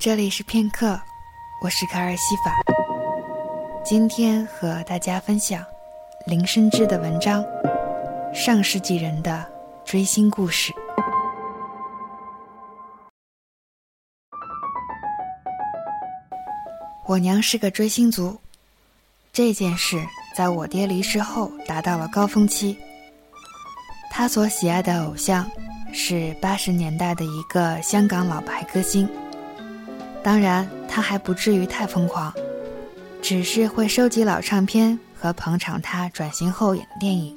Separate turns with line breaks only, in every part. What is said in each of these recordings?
这里是片刻，我是卡尔西法。今天和大家分享林生之的文章《上世纪人的追星故事》。我娘是个追星族，这件事在我爹离世后达到了高峰期。他所喜爱的偶像是八十年代的一个香港老牌歌星。当然，他还不至于太疯狂，只是会收集老唱片和捧场他转型后演的电影。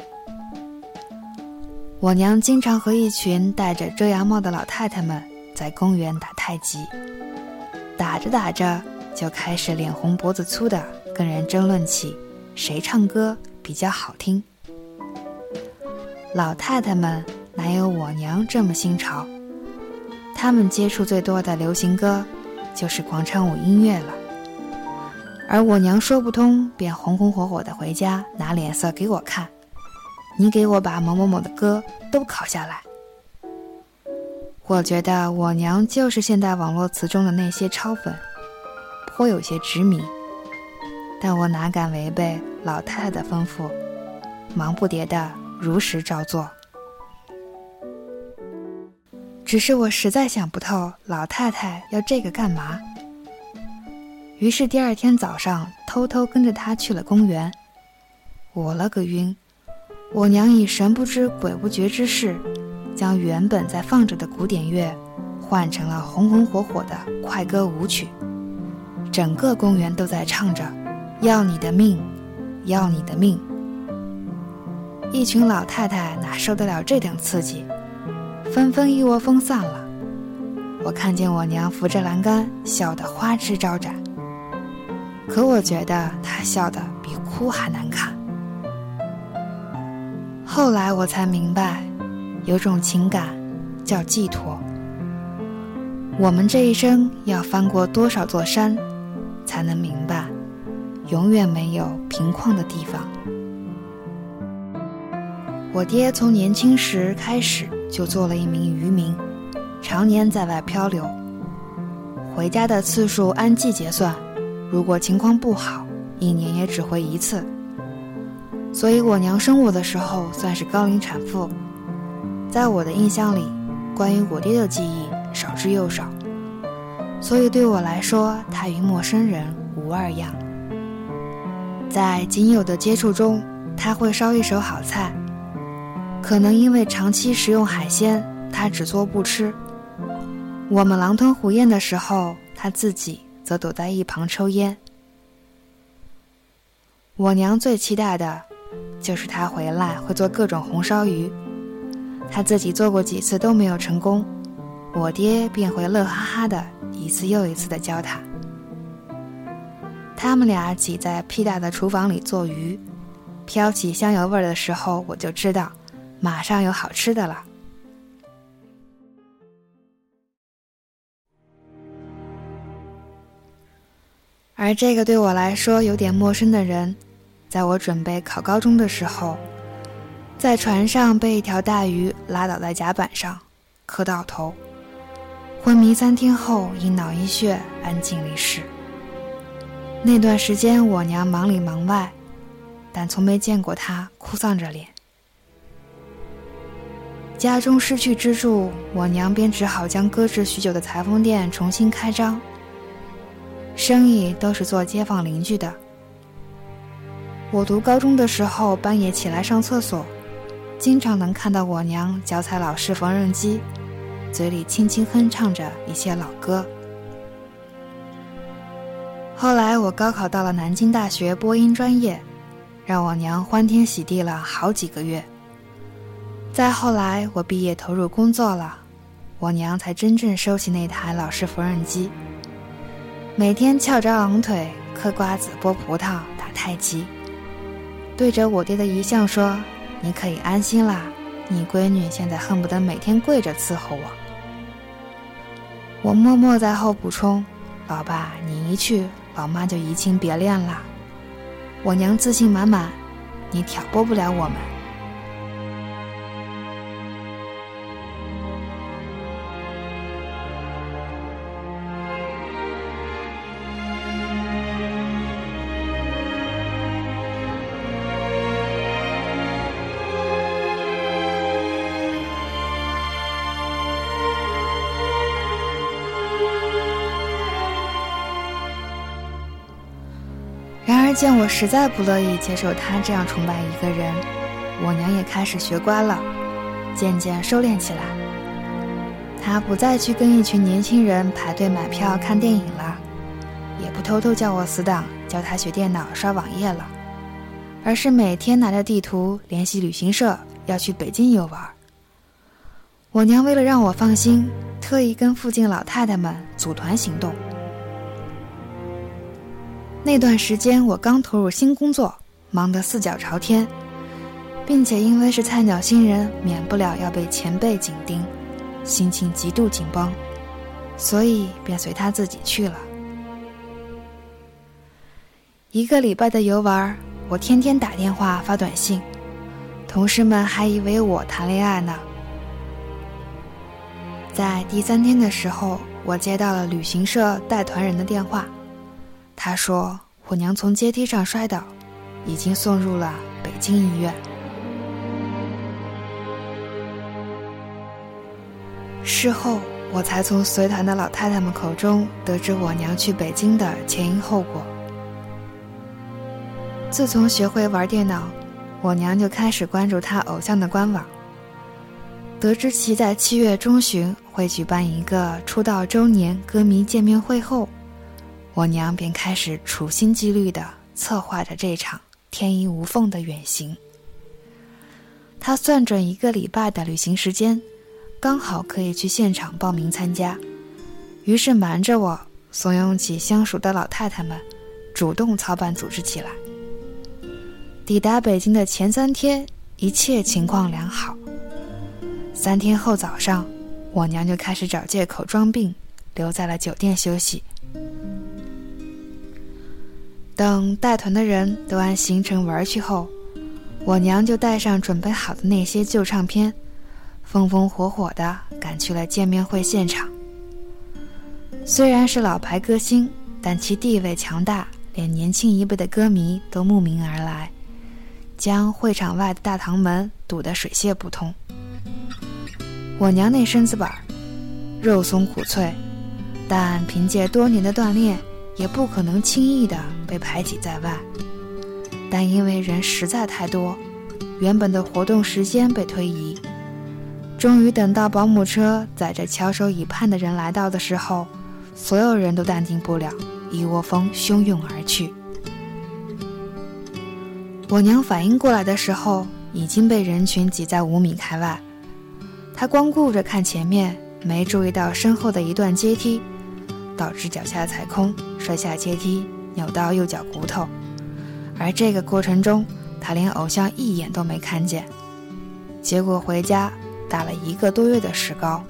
我娘经常和一群戴着遮阳帽的老太太们在公园打太极，打着打着就开始脸红脖子粗的跟人争论起谁唱歌比较好听。老太太们哪有我娘这么新潮？他们接触最多的流行歌。就是广场舞音乐了，而我娘说不通，便红红火火的回家拿脸色给我看。你给我把某某某的歌都考下来。我觉得我娘就是现代网络词中的那些超粉，颇有些执迷。但我哪敢违背老太太的吩咐，忙不迭的如实照做。只是我实在想不透，老太太要这个干嘛？于是第二天早上，偷偷跟着她去了公园。我了个晕！我娘以神不知鬼不觉之势，将原本在放着的古典乐，换成了红红火火的快歌舞曲。整个公园都在唱着：“要你的命，要你的命。”一群老太太哪受得了这等刺激？纷纷一窝蜂散了。我看见我娘扶着栏杆，笑得花枝招展。可我觉得她笑得比哭还难看。后来我才明白，有种情感叫寄托。我们这一生要翻过多少座山，才能明白，永远没有平旷的地方。我爹从年轻时开始。就做了一名渔民，常年在外漂流，回家的次数按季节算，如果情况不好，一年也只回一次。所以我娘生我的时候算是高龄产妇，在我的印象里，关于我爹的记忆少之又少，所以对我来说，他与陌生人无二样。在仅有的接触中，他会烧一手好菜。可能因为长期食用海鲜，他只做不吃。我们狼吞虎咽的时候，他自己则躲在一旁抽烟。我娘最期待的，就是他回来会做各种红烧鱼。他自己做过几次都没有成功，我爹便会乐哈哈的一次又一次的教他。他们俩挤在屁大的厨房里做鱼，飘起香油味儿的时候，我就知道。马上有好吃的了。而这个对我来说有点陌生的人，在我准备考高中的时候，在船上被一条大鱼拉倒在甲板上，磕到头，昏迷三天后因脑溢血安静离世。那段时间我娘忙里忙外，但从没见过她哭丧着脸。家中失去支柱，我娘便只好将搁置许久的裁缝店重新开张。生意都是做街坊邻居的。我读高中的时候，半夜起来上厕所，经常能看到我娘脚踩老式缝纫机，嘴里轻轻哼唱着一些老歌。后来我高考到了南京大学播音专业，让我娘欢天喜地了好几个月。再后来，我毕业投入工作了，我娘才真正收起那台老式缝纫机，每天翘着二郎腿嗑瓜子、剥葡萄、打太极，对着我爹的遗像说：“你可以安心啦，你闺女现在恨不得每天跪着伺候我。”我默默在后补充：“老爸，你一去，老妈就移情别恋啦。”我娘自信满满：“你挑拨不了我们。”见我实在不乐意接受他这样崇拜一个人，我娘也开始学乖了，渐渐收敛起来。她不再去跟一群年轻人排队买票看电影了，也不偷偷叫我死党教她学电脑刷网页了，而是每天拿着地图联系旅行社要去北京游玩。我娘为了让我放心，特意跟附近老太太们组团行动。那段时间，我刚投入新工作，忙得四脚朝天，并且因为是菜鸟新人，免不了要被前辈紧盯，心情极度紧绷，所以便随他自己去了。一个礼拜的游玩，我天天打电话发短信，同事们还以为我谈恋爱呢。在第三天的时候，我接到了旅行社带团人的电话。他说：“我娘从阶梯上摔倒，已经送入了北京医院。”事后，我才从随团的老太太们口中得知我娘去北京的前因后果。自从学会玩电脑，我娘就开始关注她偶像的官网。得知其在七月中旬会举办一个出道周年歌迷见面会后。我娘便开始处心积虑地策划着这场天衣无缝的远行。她算准一个礼拜的旅行时间，刚好可以去现场报名参加，于是瞒着我，怂恿起相熟的老太太们，主动操办组织起来。抵达北京的前三天，一切情况良好。三天后早上，我娘就开始找借口装病，留在了酒店休息。等带团的人都按行程玩去后，我娘就带上准备好的那些旧唱片，风风火火地赶去了见面会现场。虽然是老牌歌星，但其地位强大，连年轻一辈的歌迷都慕名而来，将会场外的大堂门堵得水泄不通。我娘那身子板，肉松骨脆，但凭借多年的锻炼。也不可能轻易的被排挤在外，但因为人实在太多，原本的活动时间被推移。终于等到保姆车载着翘首以盼的人来到的时候，所有人都淡定不了，一窝蜂汹涌而去。我娘反应过来的时候，已经被人群挤在五米开外。她光顾着看前面，没注意到身后的一段阶梯。导致脚下踩空，摔下阶梯，扭到右脚骨头。而这个过程中，他连偶像一眼都没看见，结果回家打了一个多月的石膏。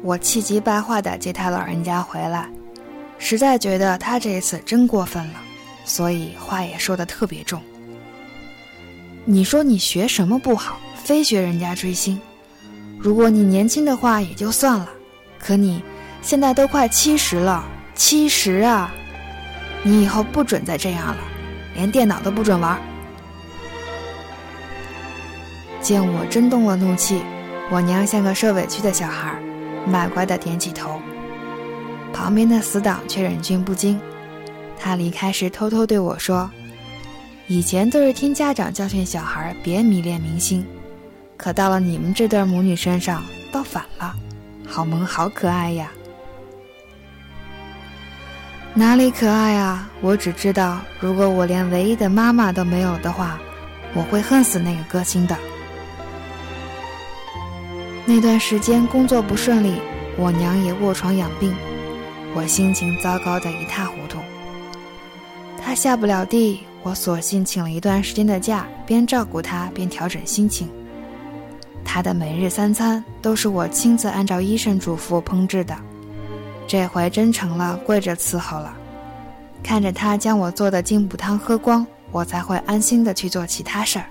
我气急败坏地接他老人家回来。实在觉得他这一次真过分了，所以话也说的特别重。你说你学什么不好，非学人家追星？如果你年轻的话也就算了，可你现在都快七十了，七十啊！你以后不准再这样了，连电脑都不准玩。见我真动了怒气，我娘像个受委屈的小孩，卖乖的点起头。旁边的死党却忍俊不禁，他离开时偷偷对我说：“以前都是听家长教训小孩别迷恋明星，可到了你们这对母女身上倒反了，好萌好可爱呀！”哪里可爱啊？我只知道，如果我连唯一的妈妈都没有的话，我会恨死那个歌星的。那段时间工作不顺利，我娘也卧床养病。我心情糟糕的一塌糊涂。他下不了地，我索性请了一段时间的假，边照顾他边调整心情。他的每日三餐都是我亲自按照医生嘱咐烹制的，这回真成了跪着伺候了。看着他将我做的金补汤喝光，我才会安心的去做其他事儿。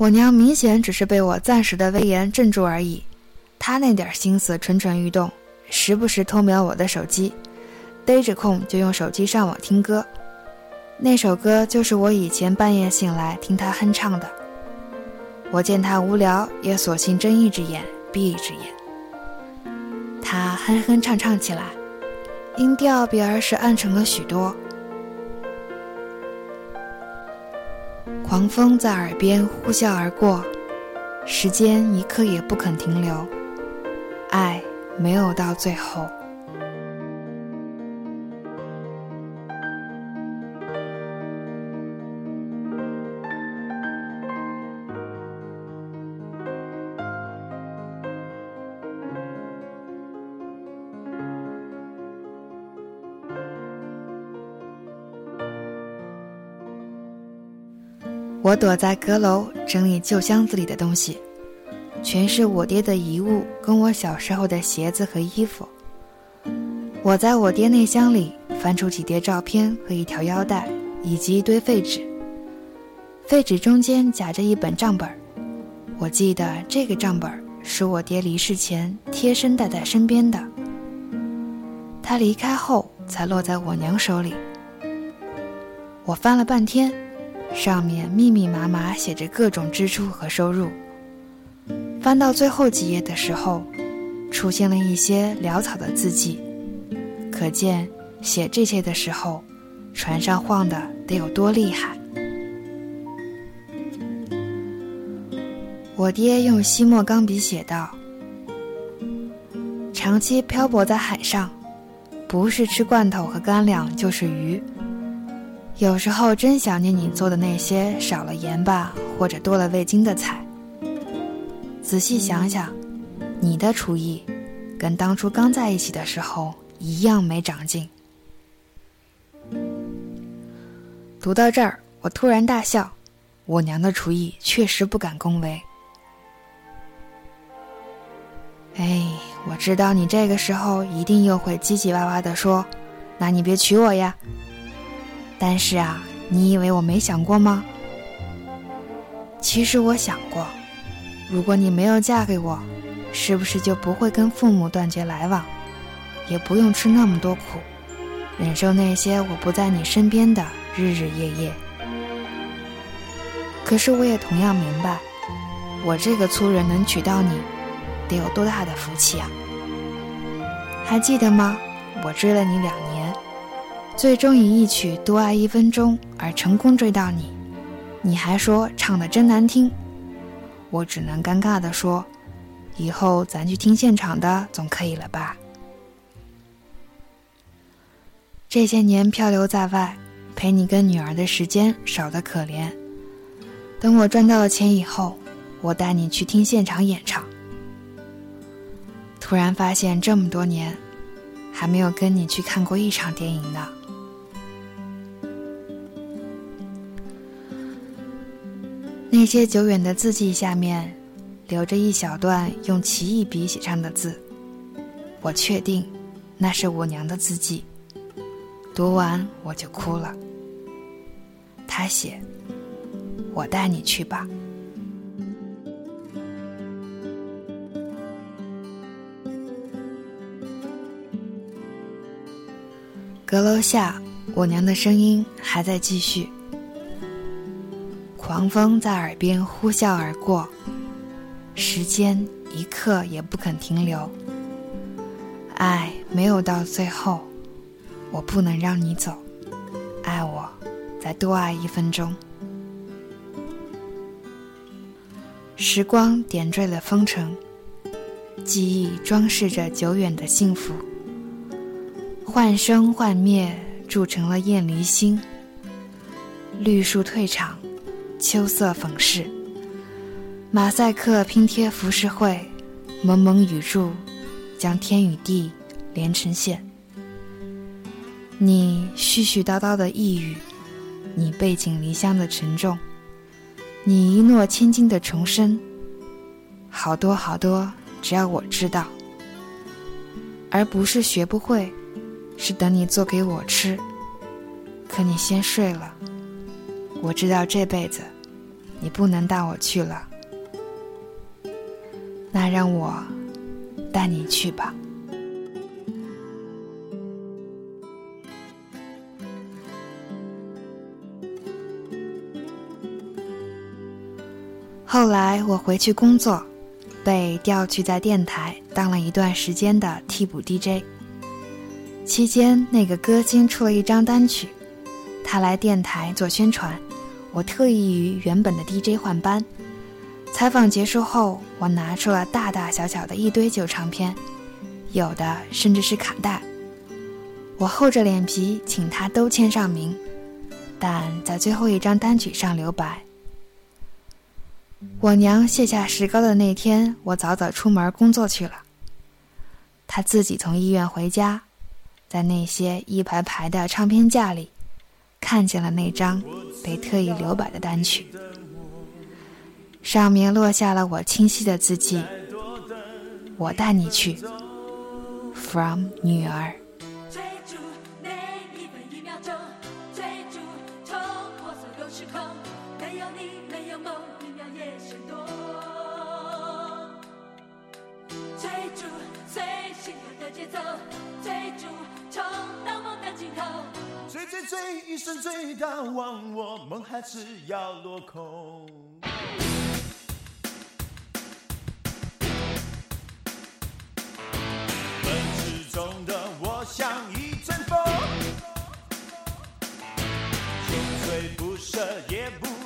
我娘明显只是被我暂时的威严镇住而已，她那点心思蠢蠢欲动，时不时偷瞄我的手机，逮着空就用手机上网听歌。那首歌就是我以前半夜醒来听她哼唱的。我见她无聊，也索性睁一只眼闭一只眼。他哼哼唱唱起来，音调比儿时暗沉了许多。狂风在耳边呼啸而过，时间一刻也不肯停留，爱没有到最后。我躲在阁楼整理旧箱子里的东西，全是我爹的遗物，跟我小时候的鞋子和衣服。我在我爹内箱里翻出几叠照片和一条腰带，以及一堆废纸。废纸中间夹着一本账本，我记得这个账本是我爹离世前贴身带在身边的，他离开后才落在我娘手里。我翻了半天。上面密密麻麻写着各种支出和收入。翻到最后几页的时候，出现了一些潦草的字迹，可见写这些的时候，船上晃的得有多厉害。我爹用吸墨钢笔写道：“长期漂泊在海上，不是吃罐头和干粮，就是鱼。”有时候真想念你做的那些少了盐巴或者多了味精的菜。仔细想想，你的厨艺跟当初刚在一起的时候一样没长进。读到这儿，我突然大笑，我娘的厨艺确实不敢恭维。哎，我知道你这个时候一定又会唧唧歪歪的说：“那你别娶我呀。”但是啊，你以为我没想过吗？其实我想过，如果你没有嫁给我，是不是就不会跟父母断绝来往，也不用吃那么多苦，忍受那些我不在你身边的日日夜夜？可是我也同样明白，我这个粗人能娶到你，得有多大的福气啊！还记得吗？我追了你两年。最终以一曲《多爱一分钟》而成功追到你，你还说唱的真难听，我只能尴尬的说，以后咱去听现场的总可以了吧？这些年漂流在外，陪你跟女儿的时间少得可怜。等我赚到了钱以后，我带你去听现场演唱。突然发现这么多年，还没有跟你去看过一场电影呢。那些久远的字迹下面，留着一小段用奇异笔写上的字，我确定，那是我娘的字迹。读完我就哭了。他写：“我带你去吧。”阁楼下，我娘的声音还在继续。狂风在耳边呼啸而过，时间一刻也不肯停留。爱没有到最后，我不能让你走。爱我，再多爱一分钟。时光点缀了风尘，记忆装饰着久远的幸福。幻生幻灭，铸成了雁离心。绿树退场。秋色粉饰，马赛克拼贴浮世绘，蒙蒙雨柱，将天与地连成线。你絮絮叨叨的呓语，你背井离乡的沉重，你一诺千金的重生，好多好多，只要我知道，而不是学不会，是等你做给我吃。可你先睡了。我知道这辈子你不能带我去了那让我带你去吧。后来我回去工作被调去在电台当了一段时间的替补 dj 期间那个歌星出了一张单曲他来电台做宣传我特意与原本的 DJ 换班。采访结束后，我拿出了大大小小的一堆旧唱片，有的甚至是卡带。我厚着脸皮请他都签上名，但在最后一张单曲上留白。我娘卸下石膏的那天，我早早出门工作去了。她自己从医院回家。在那些一排排的唱片架里，看见了那张被特意留白的单曲，上面落下了我清晰的字迹：“我带你去，from 女儿。”
一生最大忘我，梦还是要落空。奔驰中的我像一阵风，穷追不舍也不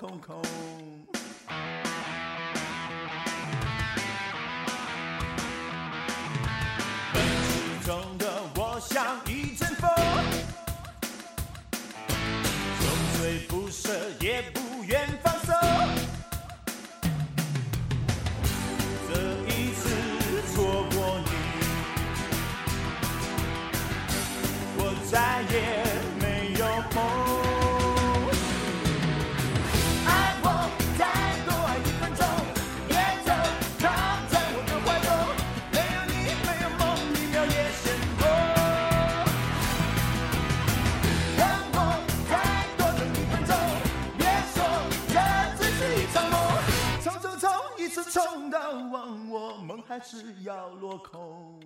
空空。奔驰中的我像一阵风，穷追不舍也不愿放一次冲动，忘我梦还是要落空。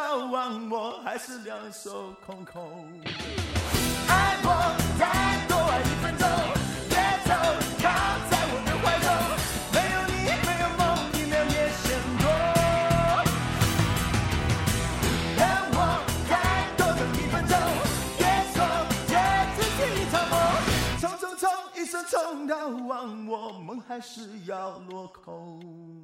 望我，还是两手空空。爱我再多爱一分钟，别走，靠在我的怀中。没有你，没有梦，一秒也嫌多。让我再多等一分钟，别说这只是一场梦。冲冲冲，一生冲到忘我，梦还是要落空。